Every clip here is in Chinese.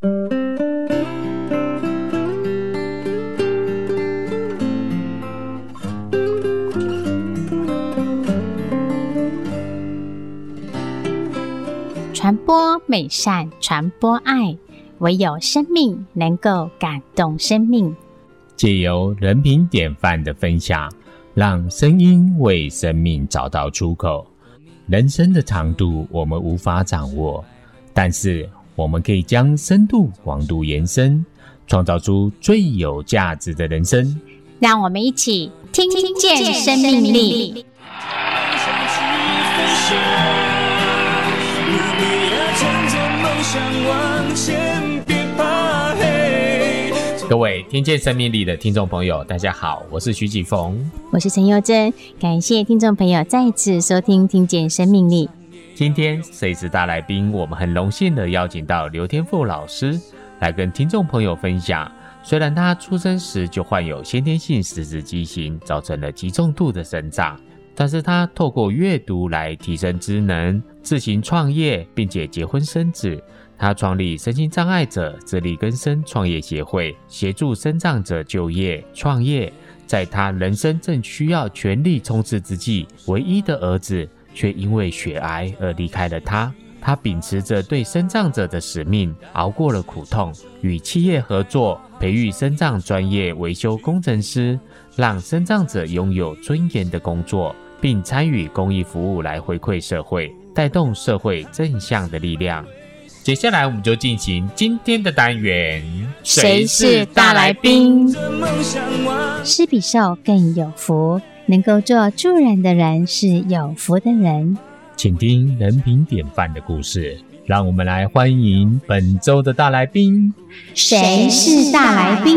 传播美善，传播爱，唯有生命能够感动生命。借由人品典范的分享，让声音为生命找到出口。人生的长度我们无法掌握，但是我们可以将深度、广度延伸，创造出最有价值的人生。让我们一起听见生命力。各位听见生命力的听众朋友，大家好，我是徐启逢，我是陈佑珍，感谢听众朋友再次收听《听见生命力》。今天谁是大来宾？我们很荣幸的邀请到刘天赋老师来跟听众朋友分享。虽然他出生时就患有先天性十字畸形，造成了极重度的生长，但是他透过阅读来提升知能，自行创业，并且结婚生子。他创立身心障碍者自力更生创业协会，协助身障者就业创业。在他人生正需要全力冲刺之际，唯一的儿子却因为血癌而离开了他。他秉持着对生障者的使命，熬过了苦痛，与企业合作，培育生障专业维修工程师，让生障者拥有尊严的工作，并参与公益服务来回馈社会，带动社会正向的力量。接下来我们就进行今天的单元。谁是大来宾？施比受更有福，能够做助人的人是有福的人。请听人品典范的故事，让我们来欢迎本周的大来宾。谁是大来宾？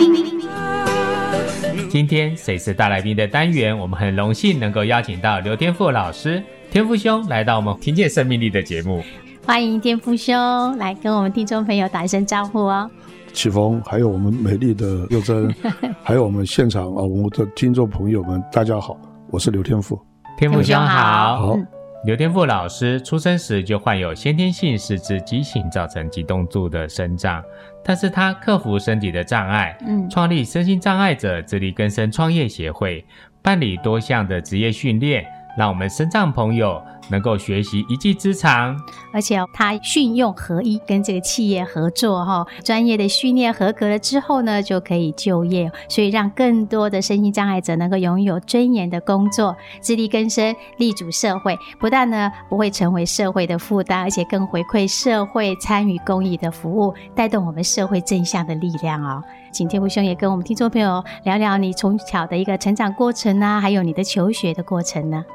今天谁是大来宾的单元，我们很荣幸能够邀请到刘天赋老师，天赋兄来到我们听见生命力的节目。欢迎天赋兄来跟我们听众朋友打一声招呼哦。启峰，还有我们美丽的佑珍，还有我们现场啊，我们的听众朋友们，大家好，我是刘天赋。天赋兄好。好。刘天赋老师出生时就患有先天性四肢畸形，造成极重度的生长，但是他克服身体的障碍，嗯，创立身心障碍者自力更生创业协会，办理多项的职业训练。让我们身障朋友能够学习一技之长，而且他训用合一，跟这个企业合作哈，专业的训练合格了之后呢，就可以就业，所以让更多的身心障碍者能够拥有尊严的工作，自力更生，立足社会，不但呢不会成为社会的负担，而且更回馈社会，参与公益的服务，带动我们社会正向的力量哦。请天赋兄也跟我们听众朋友聊聊你从小的一个成长过程啊，还有你的求学的过程呢？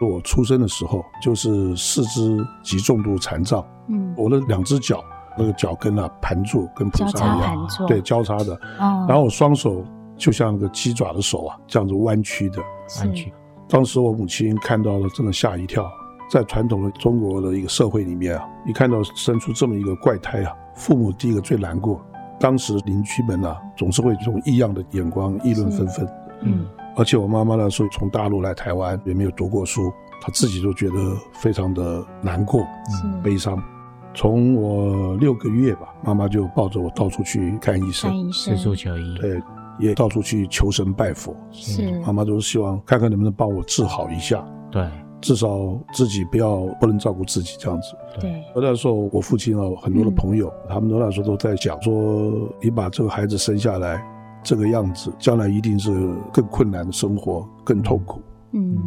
我出生的时候就是四肢极重度残障，嗯，我的两只脚那个脚跟啊盘住，跟菩萨一样，对，交叉的。哦，然后我双手就像那个鸡爪的手啊，这样子弯曲的。弯曲。当时我母亲看到了，真的吓一跳。在传统的中国的一个社会里面啊，一看到生出这么一个怪胎啊，父母第一个最难过。当时邻居们啊，总是会用异样的眼光议论纷纷。嗯。而且我妈妈那时候从大陆来台湾，也没有读过书，她自己都觉得非常的难过、嗯、悲伤。从我六个月吧，妈妈就抱着我到处去看医生，看医生，四处求医，对，也到处去求神拜佛。是，妈妈都是希望看看能不能帮我治好一下。对，至少自己不要不能照顾自己这样子。对，那时候我父亲啊，很多的朋友，嗯、他们都那时候都在讲说，你把这个孩子生下来。这个样子，将来一定是更困难的生活，更痛苦。嗯，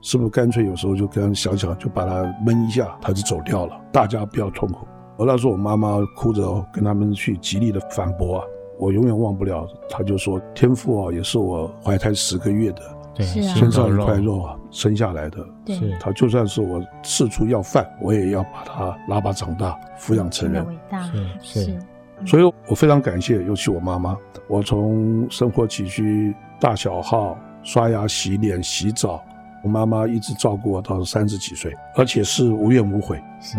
是不是干脆有时候就跟他想想，就把他闷一下，他就走掉了，大家不要痛苦。而那时候我妈妈哭着跟他们去极力的反驳啊，我永远忘不了。她就说：“天赋啊，也是我怀胎十个月的，对，身上一块肉啊，生下来的。对，他就算是我四处要饭，我也要把他拉拔长大，抚养成人。伟大，是是。所以我非常感谢，尤其我妈妈。我从生活起居、大小号、刷牙、洗脸、洗澡，我妈妈一直照顾我到三十几岁，而且是无怨无悔。是，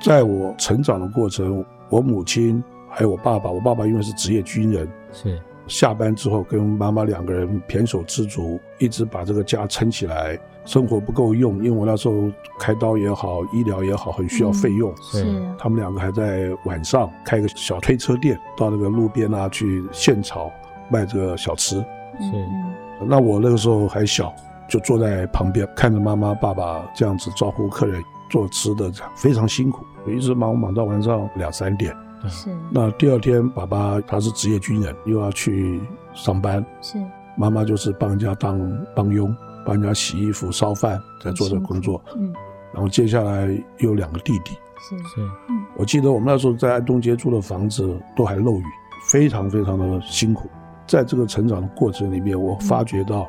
在我成长的过程，我母亲还有我爸爸，我爸爸因为是职业军人，是，下班之后跟妈妈两个人胼手胝足，一直把这个家撑起来。生活不够用，因为我那时候开刀也好，医疗也好，很需要费用。是、嗯，他们两个还在晚上开个小推车店，到那个路边啊去现炒卖这个小吃。是，那我那个时候还小，就坐在旁边看着妈妈、爸爸这样子招呼客人做吃的，非常辛苦，我一直忙忙到晚上两三点。是，那第二天爸爸他是职业军人，又要去上班。是，妈妈就是帮人家当帮佣。帮人家洗衣服、烧饭，在做这个工作。嗯，然后接下来又有两个弟弟。是是，嗯，我记得我们那时候在安东街租的房子都还漏雨，非常非常的辛苦。在这个成长的过程里面，我发觉到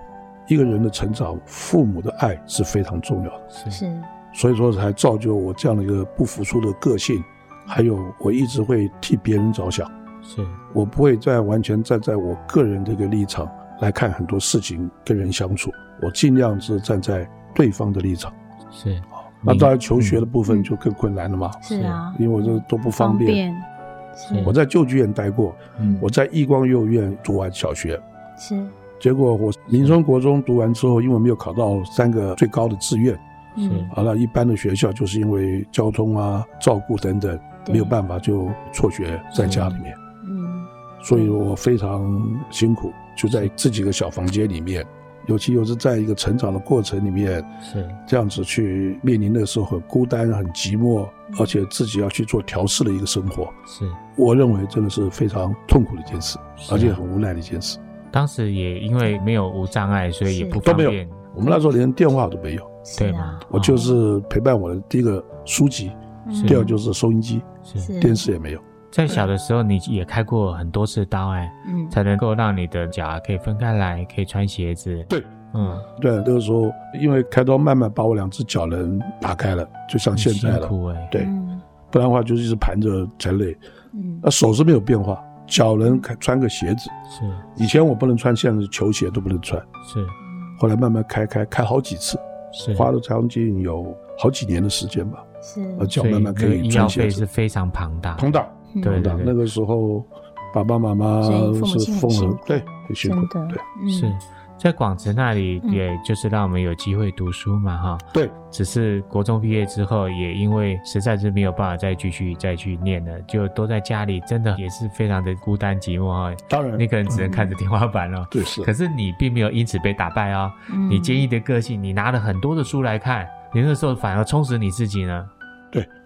一个人的成长，父母的爱是非常重要的。是是，所以说才造就我这样的一个不服输的个性，还有我一直会替别人着想。是。我不会再完全站在我个人的一个立场来看很多事情，跟人相处。我尽量是站在对方的立场，是，那当然求学的部分就更困难了嘛，是啊，因为我这都不方便。我在旧剧院待过，我在义光幼儿园读完小学，是，结果我民生国中读完之后，因为没有考到三个最高的志愿，是，啊，那一般的学校就是因为交通啊、照顾等等，没有办法就辍学在家里面，嗯，所以我非常辛苦，就在自己的小房间里面。尤其又是在一个成长的过程里面，是这样子去面临那个时候很孤单、很寂寞，而且自己要去做调试的一个生活。是，我认为真的是非常痛苦的一件事，而且很无奈的一件事。当时也因为没有无障碍，所以也不方便。都没有，我们那时候连电话都没有，对吗？我就是陪伴我的第一个书籍，第二就是收音机，电视也没有。在小的时候，你也开过很多次刀，哎，嗯，才能够让你的脚可以分开来，可以穿鞋子。对，嗯，对，那个时候因为开刀，慢慢把我两只脚能打开了，就像现在了。辛苦哎，对，不然的话就是一直盘着才累。嗯，那手是没有变化，脚能穿个鞋子。是，以前我不能穿，现在是球鞋都不能穿。是，后来慢慢开开开好几次，是，花了将近有好几年的时间吧。是，脚慢慢可以穿鞋子。医药费是非常庞大，庞大。对的，那个时候，爸爸妈妈是奉了，对，很辛苦，对，是。在广慈那里，也就是让我们有机会读书嘛，哈，对，只是国中毕业之后，也因为实在是没有办法再继续再去念了，就都在家里，真的也是非常的孤单寂寞哈。当然，你可能只能看着天花板了，对，是。可是你并没有因此被打败哦，你坚毅的个性，你拿了很多的书来看，你那时候反而充实你自己呢。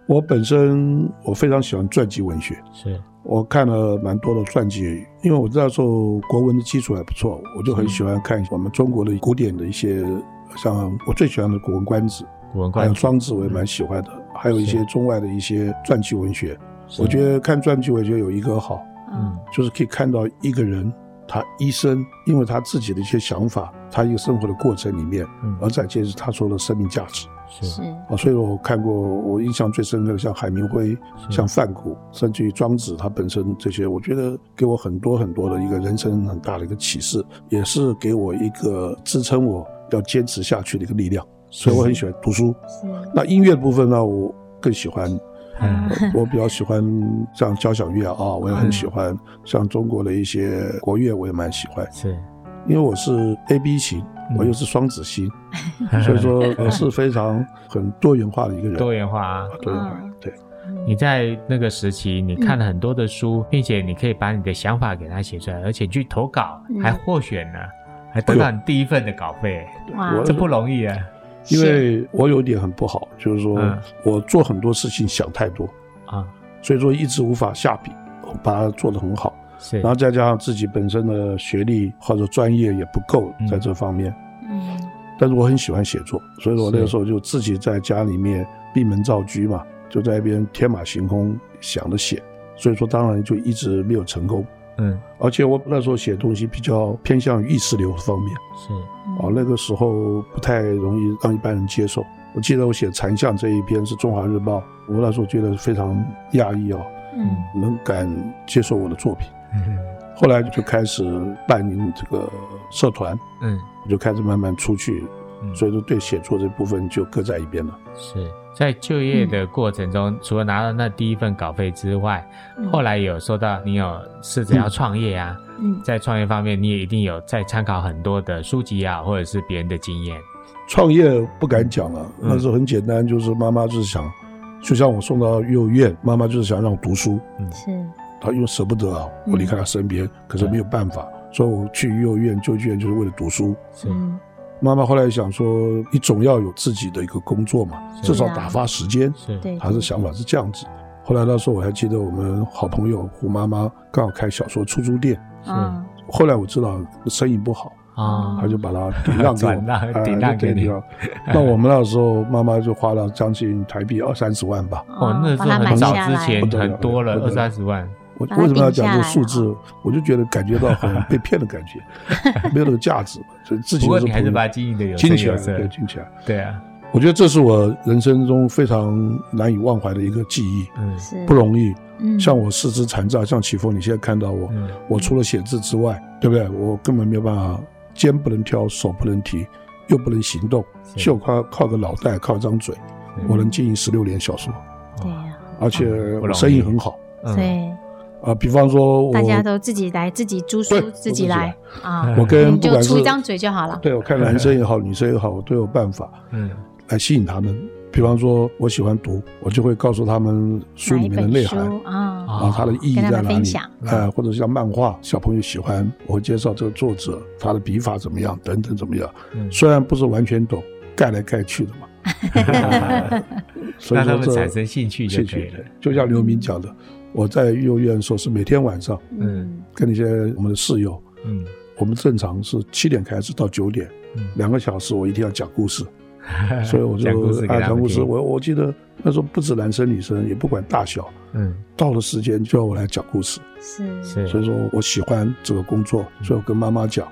对。我本身我非常喜欢传记文学，是我看了蛮多的传记，因为我知道说国文的基础还不错，我就很喜欢看我们中国的古典的一些，像我最喜欢的《古文观止》，古文观止还有《庄子》，我也蛮喜欢的，还有一些中外的一些传记文学。我觉得看传记我觉得有一个好，嗯，就是可以看到一个人他一生，因为他自己的一些想法，他一个生活的过程里面，而展现是他说的生命价值。是啊，所以我看过，我印象最深刻的像海明威，像范谷，甚至于庄子，他本身这些，我觉得给我很多很多的一个人生很大的一个启示，也是给我一个支撑我要坚持下去的一个力量。所以我很喜欢读书。那音乐部分呢，我更喜欢，我比较喜欢像交响乐啊，我也很喜欢，像中国的一些国乐，我也蛮喜欢。是。因为我是 A B 型，我又是双子星，所以说我是非常很多元化的一个人。多元化啊，多元化。对，你在那个时期，你看了很多的书，并且你可以把你的想法给它写出来，而且去投稿，还获选了，还得到你第一份的稿费。哇，这不容易啊！因为我有一点很不好，就是说我做很多事情想太多啊，所以说一直无法下笔，我把它做得很好。是，然后再加上自己本身的学历或者专业也不够在这方面，嗯，但是我很喜欢写作，所以说我那个时候就自己在家里面闭门造车嘛，就在一边天马行空想着写，所以说当然就一直没有成功，嗯，而且我那时候写东西比较偏向于意识流方面，是，啊，那个时候不太容易让一般人接受。我记得我写残像这一篇是中华日报，我那时候觉得非常讶异啊，嗯，能敢接受我的作品。后来就开始办理这个社团，嗯，我就开始慢慢出去，嗯、所以说对写作这部分就搁在一边了。是在就业的过程中，嗯、除了拿到那第一份稿费之外，嗯、后来有说到你有试着要创业啊，嗯，在创业方面你也一定有在参考很多的书籍啊，或者是别人的经验。创业不敢讲了，那时候很简单，就是妈妈就是想，就像我送到幼儿园，妈妈就是想让我读书，嗯，是，她因为舍不得啊，我离开他身边，可是没有办法，所以我去幼儿园、救济院就是为了读书。是，妈妈后来想说，你总要有自己的一个工作嘛，至少打发时间，是，她的想法是这样子。后来那时候我还记得我们好朋友胡妈妈刚好开小说出租店，是，后来我知道生意不好。啊，他就把它抵 让给我，抵让给你。那我们那时候，妈妈就花了将近台币二三十万吧。哦，那时候很早之前很多了，二三十万。我为什么要讲这个数字？我就觉得感觉到很 被骗的感觉，没有那个价值嘛。所以自己你还是把它经营的有金钱。对啊，我觉得这是我人生中非常难以忘怀的一个记忆。嗯，不容易。嗯，像我四肢残障，像启峰，你现在看到我，我除了写字之外，对不对？我根本没有办法。肩不能挑，手不能提，又不能行动，就靠靠个脑袋，靠一张嘴，我能经营十六年小说。对呀，而且我生意很好。对，啊，比方说，大家都自己来，自己租书，自己来啊。我跟不管是出一张嘴就好了。对，我看男生也好，女生也好，我都有办法，嗯，来吸引他们。比方说，我喜欢读，我就会告诉他们书里面的内涵啊，然后，它的意义在哪里？哎，或者像漫画，小朋友喜欢，我会介绍这个作者，他的笔法怎么样，等等怎么样。虽然不是完全懂，盖来盖去的嘛。所以说，这产生兴趣就可以了。就像刘明讲的，我在幼儿园的时候是每天晚上，嗯，跟那些我们的室友，嗯，我们正常是七点开始到九点，两个小时，我一定要讲故事。所以我就爱讲故事。我我记得那时候不止男生女生，也不管大小，嗯，到了时间就要我来讲故事。是是，所以说我喜欢这个工作，所以我跟妈妈讲：“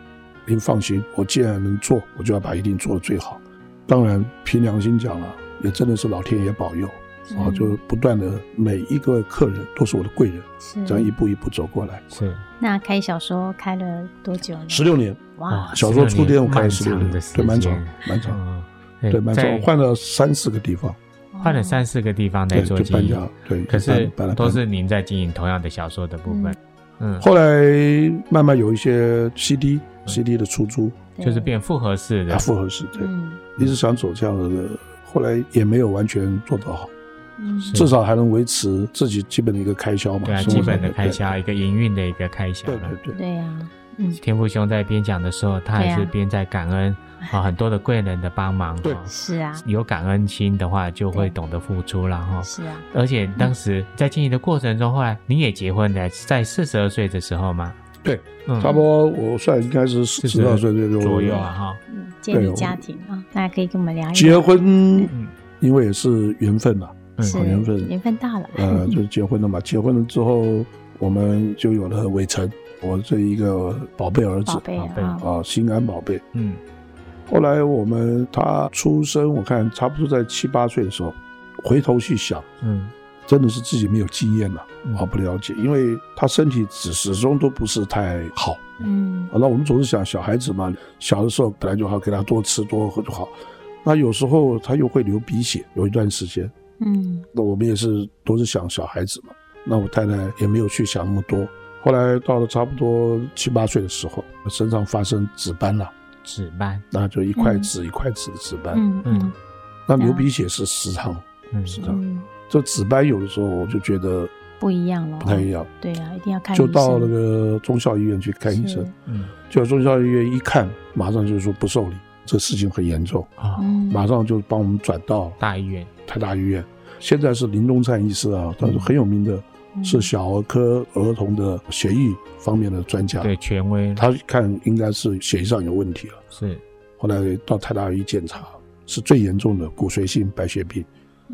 您放心，我既然能做，我就要把一定做的最好。”当然，凭良心讲了，也真的是老天爷保佑，然后就不断的每一个客人都是我的贵人，这样一步一步走过来。是。那开小说开了多久呢？十六年。哇，小说出店我开了十六年，对，蛮长，蛮长。对，蛮长，换了三四个地方，换了三四个地方在做经营，对，可是都是您在经营同样的小说的部分。嗯，后来慢慢有一些 CD，CD 的出租，就是变复合式的，复合式，对，一直想走这样的，后来也没有完全做得好，至少还能维持自己基本的一个开销嘛，对啊，基本的开销，一个营运的一个开销，对对对，对呀。嗯，天父兄在边讲的时候，他还是边在感恩啊，很多的贵人的帮忙。对，是啊，有感恩心的话，就会懂得付出了哈。是啊，而且当时在经营的过程中，后来你也结婚了，在四十二岁的时候吗？对，差不多，我算应该是四十二岁左右。啊哈。嗯，建立家庭啊，大家可以跟我们聊一聊。结婚，因为也是缘分嘛，是缘分，缘分大了。呃，就是结婚了嘛，结婚了之后，我们就有了伟成。我这一个宝贝儿子，宝贝啊，心安宝贝。嗯，后来我们他出生，我看差不多在七八岁的时候，回头去想，嗯，真的是自己没有经验了，啊，不了解，因为他身体始始终都不是太好，嗯，那我们总是想小孩子嘛，小的时候本来就好，给他多吃多喝就好，那有时候他又会流鼻血，有一段时间，嗯，那我们也是都是想小孩子嘛，那我太太也没有去想那么多。后来到了差不多七八岁的时候，身上发生紫斑了，紫斑，那就一块紫一块紫的紫斑，嗯嗯，那流鼻血是时常，时常，这紫斑有的时候我就觉得不一样了，不太一样，对啊，一定要看，就到那个中校医院去看医生，嗯，就中校医院一看，马上就是说不受理，这事情很严重啊，马上就帮我们转到大医院，台大医院，现在是林东灿医师啊，他是很有名的。是小儿科儿童的血液方面的专家，对，权威。他看应该是血液上有问题了，是。后来到台大医检查，是最严重的骨髓性白血病，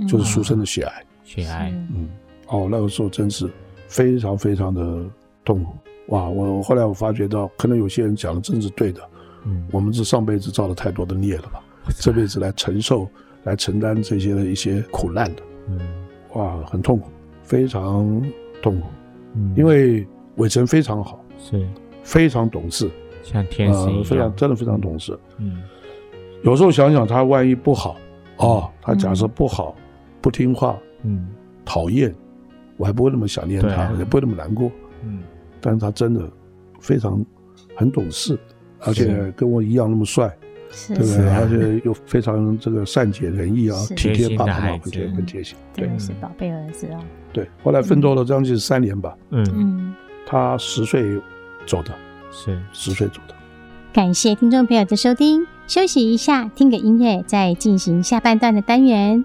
就是俗称的血癌。血癌，嗯，哦，那个时候真是非常非常的痛苦。哇，我后来我发觉到，可能有些人讲的真是对的。嗯，我们是上辈子造了太多的孽了吧？这辈子来承受、来承担这些的一些苦难的。嗯，哇，很痛苦。非常痛苦，嗯，因为伟成非常好，是。非常懂事，像天使一样，非常真的非常懂事，嗯，有时候想想他万一不好，哦，他假设不好，不听话，嗯，讨厌，我还不会那么想念他，也不会那么难过，嗯，但是他真的非常很懂事，而且跟我一样那么帅。对不对？而且又非常这个善解人意啊，体贴爸爸妈妈，我觉得很贴心。对，是宝贝儿子啊。对，后来奋斗了将近三年吧。嗯，他十岁走的，是十岁走的。感谢听众朋友的收听，休息一下，听个音乐，再进行下半段的单元。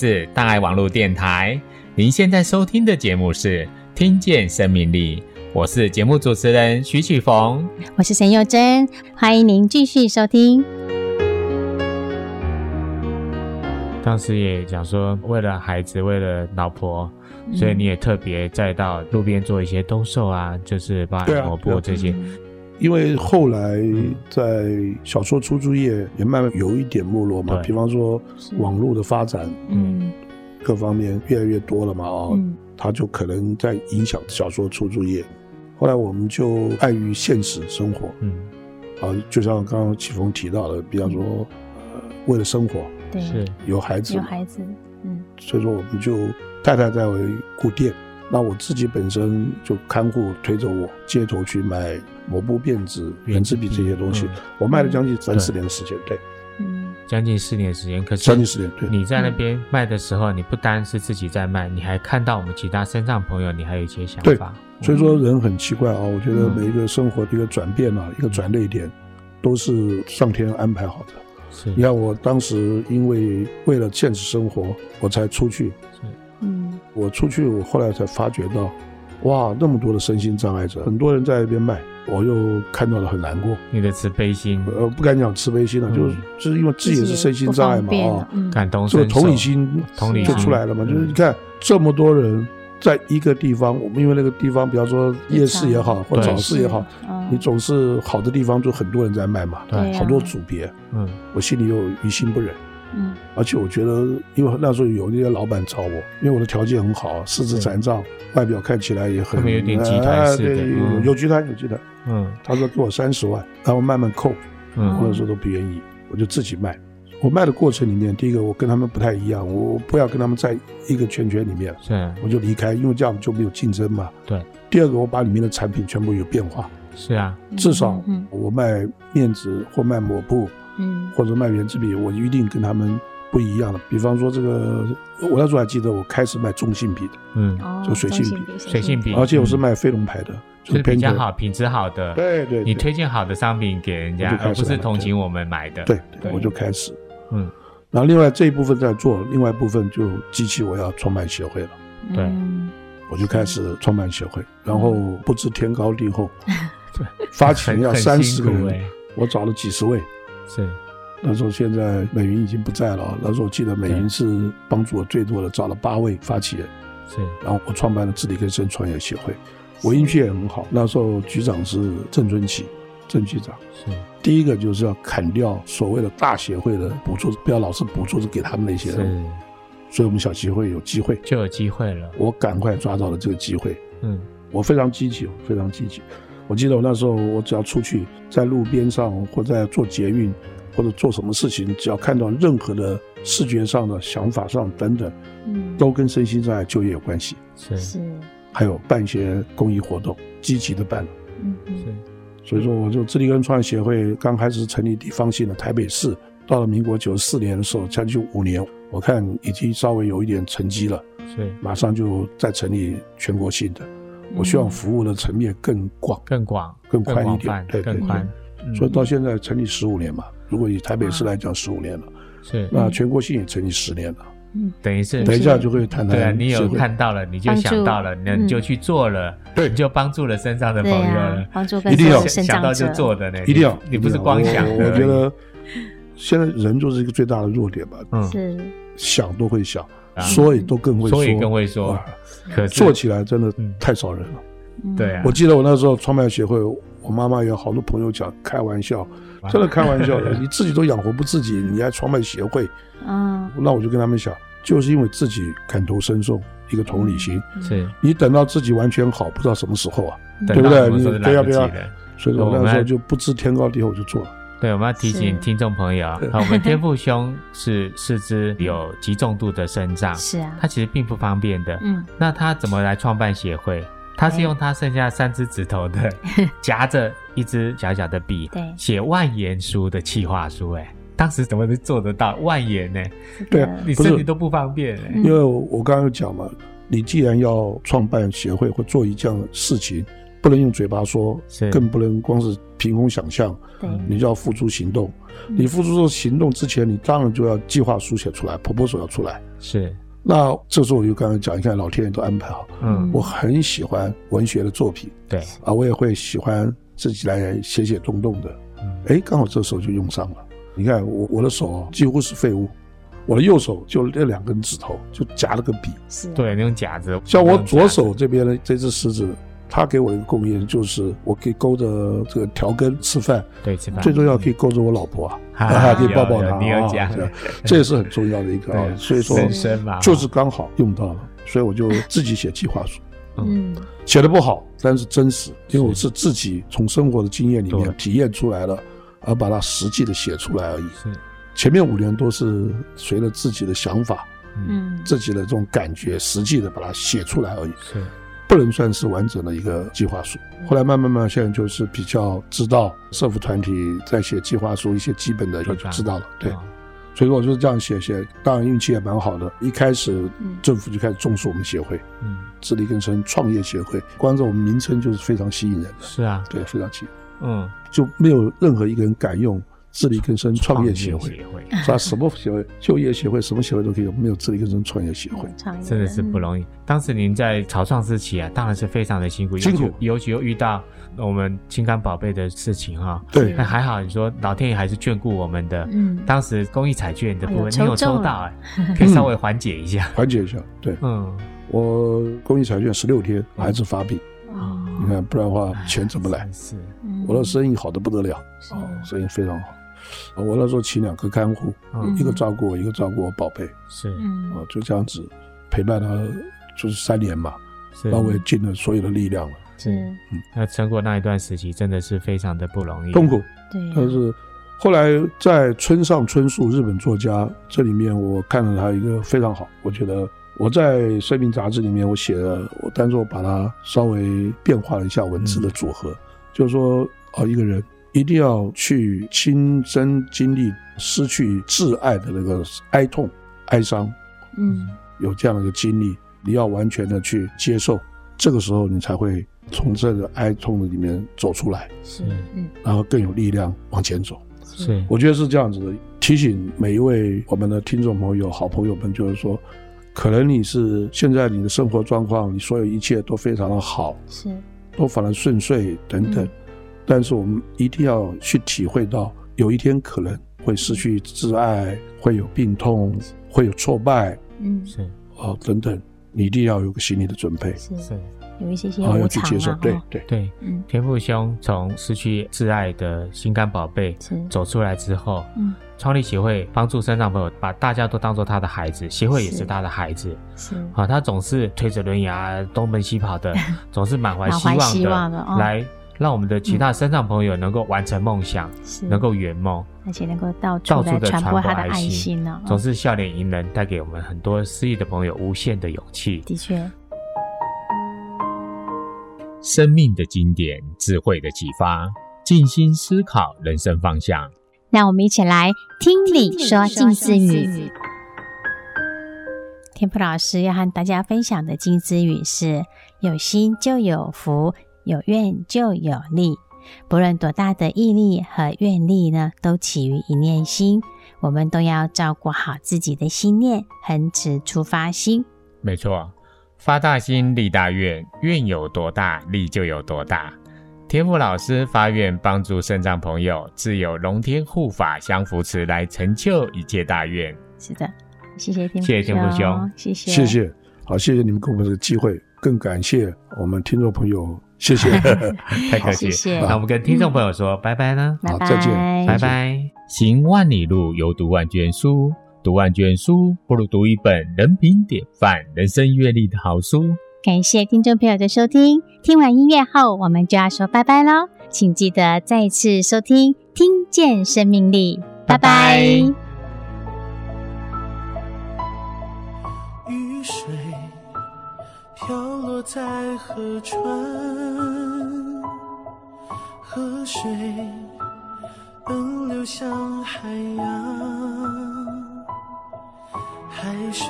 是大爱网络电台，您现在收听的节目是《听见生命力》，我是节目主持人徐启逢，我是沈幼珍，欢迎您继续收听。当时也讲说，为了孩子，为了老婆，所以你也特别再到路边做一些兜售啊，就是把萝卜这些。因为后来在小说出租业也慢慢有一点没落嘛，比方说网络的发展，嗯，各方面越来越多了嘛，啊，它就可能在影响小说出租业。后来我们就碍于现实生活，嗯，啊，就像刚刚启峰提到的，比方说，呃，为了生活，对，是。有孩子，有孩子，嗯，所以说我们就太太在为顾店。那我自己本身就看护推着我街头去卖抹布、辫子、圆珠笔这些东西，嗯、我卖了将近三四年的时间，对，嗯，将近四年时间。可是将近四年，对。你在那边卖的时候，你不单是自己在卖，你还看到我们其他身障朋友，你还有一些想法。对，所以说人很奇怪啊，我觉得每一个生活的一个转变啊，嗯、一个转捩点，都是上天安排好的。是，你看我当时因为为了现实生活，我才出去。嗯，我出去，我后来才发觉到，哇，那么多的身心障碍者，很多人在那边卖，我又看到了很难过。你的慈悲心，呃，不敢讲慈悲心了，就是就是因为自己也是身心障碍嘛，啊，感动，这个同理心就出来了嘛。就是你看这么多人在一个地方，我们因为那个地方，比方说夜市也好，或早市也好，你总是好的地方就很多人在卖嘛，对，好多组别，嗯，我心里又于心不忍。嗯，而且我觉得，因为那时候有那些老板找我，因为我的条件很好，四肢残障，外表看起来也很有点集团似的，有集团有集团。嗯，他说给我三十万，然后慢慢扣，嗯，我那时候都不愿意，我就自己卖。我卖的过程里面，第一个我跟他们不太一样，我不要跟他们在一个圈圈里面，是，我就离开，因为这样就没有竞争嘛。对。第二个，我把里面的产品全部有变化。是啊，至少我卖面纸或卖抹布。嗯，或者卖圆珠笔，我一定跟他们不一样的。比方说这个，我那时候还记得，我开始卖中性笔的，嗯，就水性笔，水性笔，而且我是卖飞龙牌的，就是比较好，品质好的。对对，你推荐好的商品给人家，而不是同情我们买的。对对，我就开始，嗯，然后另外这一部分在做，另外一部分就机器我要创办协会了。对，我就开始创办协会，然后不知天高地厚，对，发起要三十个人，我找了几十位。是，那时候现在美云已经不在了。那时候我记得美云是帮助我最多的，找了八位发起人。是，然后我创办了自力更生创业协会，我运气也很好。那时候局长是郑春启，郑局长是第一个就是要砍掉所谓的大协会的补助，不要老是补助是给他们那些人。所以我们小协会有机会就有机会了。我赶快抓到了这个机会，嗯，我非常积极，非常积极。我记得我那时候，我只要出去在路边上，或在做捷运，或者做什么事情，只要看到任何的视觉上的、想法上等等，嗯，都跟身心障碍就业有关系。是是，还有办一些公益活动，积极的办。嗯嗯，是。所以说，我就自力更生创业协会刚开始成立地方性的台北市，到了民国九十四年的时候，将近五年，我看已经稍微有一点成绩了。是，马上就再成立全国性的。我希望服务的层面更广、更广、更宽一点，对，更宽。所以到现在成立十五年嘛，如果以台北市来讲，十五年了。是。那全国性也成立十年了。嗯，等于是。等一下就会谈谈。对啊，你有看到了，你就想到了，那你就去做了，对，你就帮助了身上的朋友了。帮助一定要想到就做的呢，一定要。你不是光想。我觉得现在人就是一个最大的弱点吧。嗯。是。想都会想，说也都更会说，说也更会说。可做起来真的太少人了。对啊，我记得我那时候创办协会，我妈妈有好多朋友讲开玩笑，真的开玩笑的，你自己都养活不自己，你还创办协会？嗯，那我就跟他们讲，就是因为自己感同身受，一个同理心。是，你等到自己完全好，不知道什么时候啊，对不对？你对呀对呀，所以说我那时候就不知天高地厚就做了。对，我们要提醒听众朋友啊，我们天父兄是四肢有极重度的生长，是啊，他其实并不方便的。嗯，那他怎么来创办协会？他是用他剩下三只指头的，夹着一支小小的笔，写万言书的企划书。哎，当时怎么能做得到万言呢？对啊，你身体都不方便。因为我刚刚有讲嘛，你既然要创办协会或做一件事情，不能用嘴巴说，更不能光是凭空想象，你就要付诸行动。你付诸行动之前，你当然就要计划书写出来，proposal 要出来。是。那这时候我就刚刚讲，你看老天爷都安排好。嗯，我很喜欢文学的作品。对啊，我也会喜欢自己来写写动动的。嗯，哎，刚好这时候就用上了。你看我我的手几乎是废物，我的右手就那两根指头就夹了个笔。是，对，那种夹子。像我左手这边的这只食指。他给我一个贡献，就是我可以勾着这个调羹吃饭，对，吃饭。最重要可以勾着我老婆啊，还 可以抱抱她啊，这也是很重要的一个啊。所以说，就是刚好用到了，所以我就自己写计划书。嗯，写的不好，但是真实，因为我是自己从生活的经验里面体验出来了，而把它实际的写出来而已。前面五年都是随着自己的想法，嗯，自己的这种感觉，实际的把它写出来而已。是。不能算是完整的一个计划书。后来慢慢慢，现在就是比较知道社福团体在写计划书一些基本的就知道了。对，所以说我就是这样写写。当然运气也蛮好的，一开始政府就开始重视我们协会，嗯，自力更生创业协会，光是我们名称就是非常吸引人的。是啊，对，非常吸引。嗯，就没有任何一个人敢用。自力更生创业协会，是吧？什么协会？就业协会，什么协会都可以有。没有自力更生创业协会，真的是不容易。当时您在草创时期啊，当然是非常的辛苦，辛苦。尤其又遇到我们情感宝贝的事情哈。对，那还好，你说老天爷还是眷顾我们的。嗯，当时公益彩券的部分你有抽到哎，可以稍微缓解一下，缓解一下。对，嗯，我公益彩券十六天还是发病啊，你看，不然的话钱怎么来？是，我的生意好的不得了，哦，生意非常好。我那时候请两个看护，一个照顾我，一个照顾我宝贝，是，啊，就这样子陪伴他，就是三年嘛，是，那我也尽了所有的力量了，是，嗯，那撑过那一段时期真的是非常的不容易，痛苦，对，但是后来在村上春树日本作家这里面，我看了他一个非常好，我觉得我在《生命》杂志里面我写了，我但是我把它稍微变化了一下文字的组合，就是说，哦，一个人。一定要去亲身经历失去挚爱的那个哀痛、哀伤，嗯，有这样的一个经历，你要完全的去接受，这个时候你才会从这个哀痛的里面走出来，是，嗯，然后更有力量往前走，是，我觉得是这样子的。提醒每一位我们的听众朋友、好朋友们，就是说，可能你是现在你的生活状况，你所有一切都非常的好，是，都反而顺遂等等。嗯但是我们一定要去体会到，有一天可能会失去挚爱，会有病痛，会有挫败，嗯，是，哦，等等，你一定要有个心理的准备，是。是。有一些些无常啊。对对。对，嗯，天父兄从失去挚爱的心肝宝贝走出来之后，嗯，创立协会帮助身障朋友，把大家都当做他的孩子，协会也是他的孩子。是。啊，他总是推着轮椅啊，东奔西跑的，总是满怀希望的来。让我们的其他身障朋友能够完成梦想，嗯、能够圆梦，而且能够到处的传播他的爱心呢。总是笑脸迎人，带给我们很多失意的朋友无限的勇气。的确，生命的经典，智慧的启发，静心思考人生方向。让我们一起来听你说静思语。天普老师要和大家分享的静思语是：有心就有福。有愿就有力，不论多大的毅力和愿力呢，都起于一念心。我们都要照顾好自己的心念，恒持出发心。没错，发大心立大愿，愿有多大，力就有多大。天父老师发愿帮助肾脏朋友，自有龙天护法相扶持，来成就一切大愿。是的，谢谢天父，谢谢天父兄，谢谢，谢谢，好，谢谢你们给我们这个机会，更感谢我们听众朋友。谢谢，太客气。谢谢。那我们跟听众朋友说拜拜了，好，再见，拜拜。行万里路，犹读万卷书，读万卷书不如读一本人品典范、人生阅历的好书。感谢听众朋友的收听，听完音乐后，我们就要说拜拜喽，请记得再次收听，听见生命力，拜拜。雨在河川，河水奔流向海洋，海水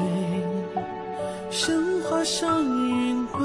升华上云端，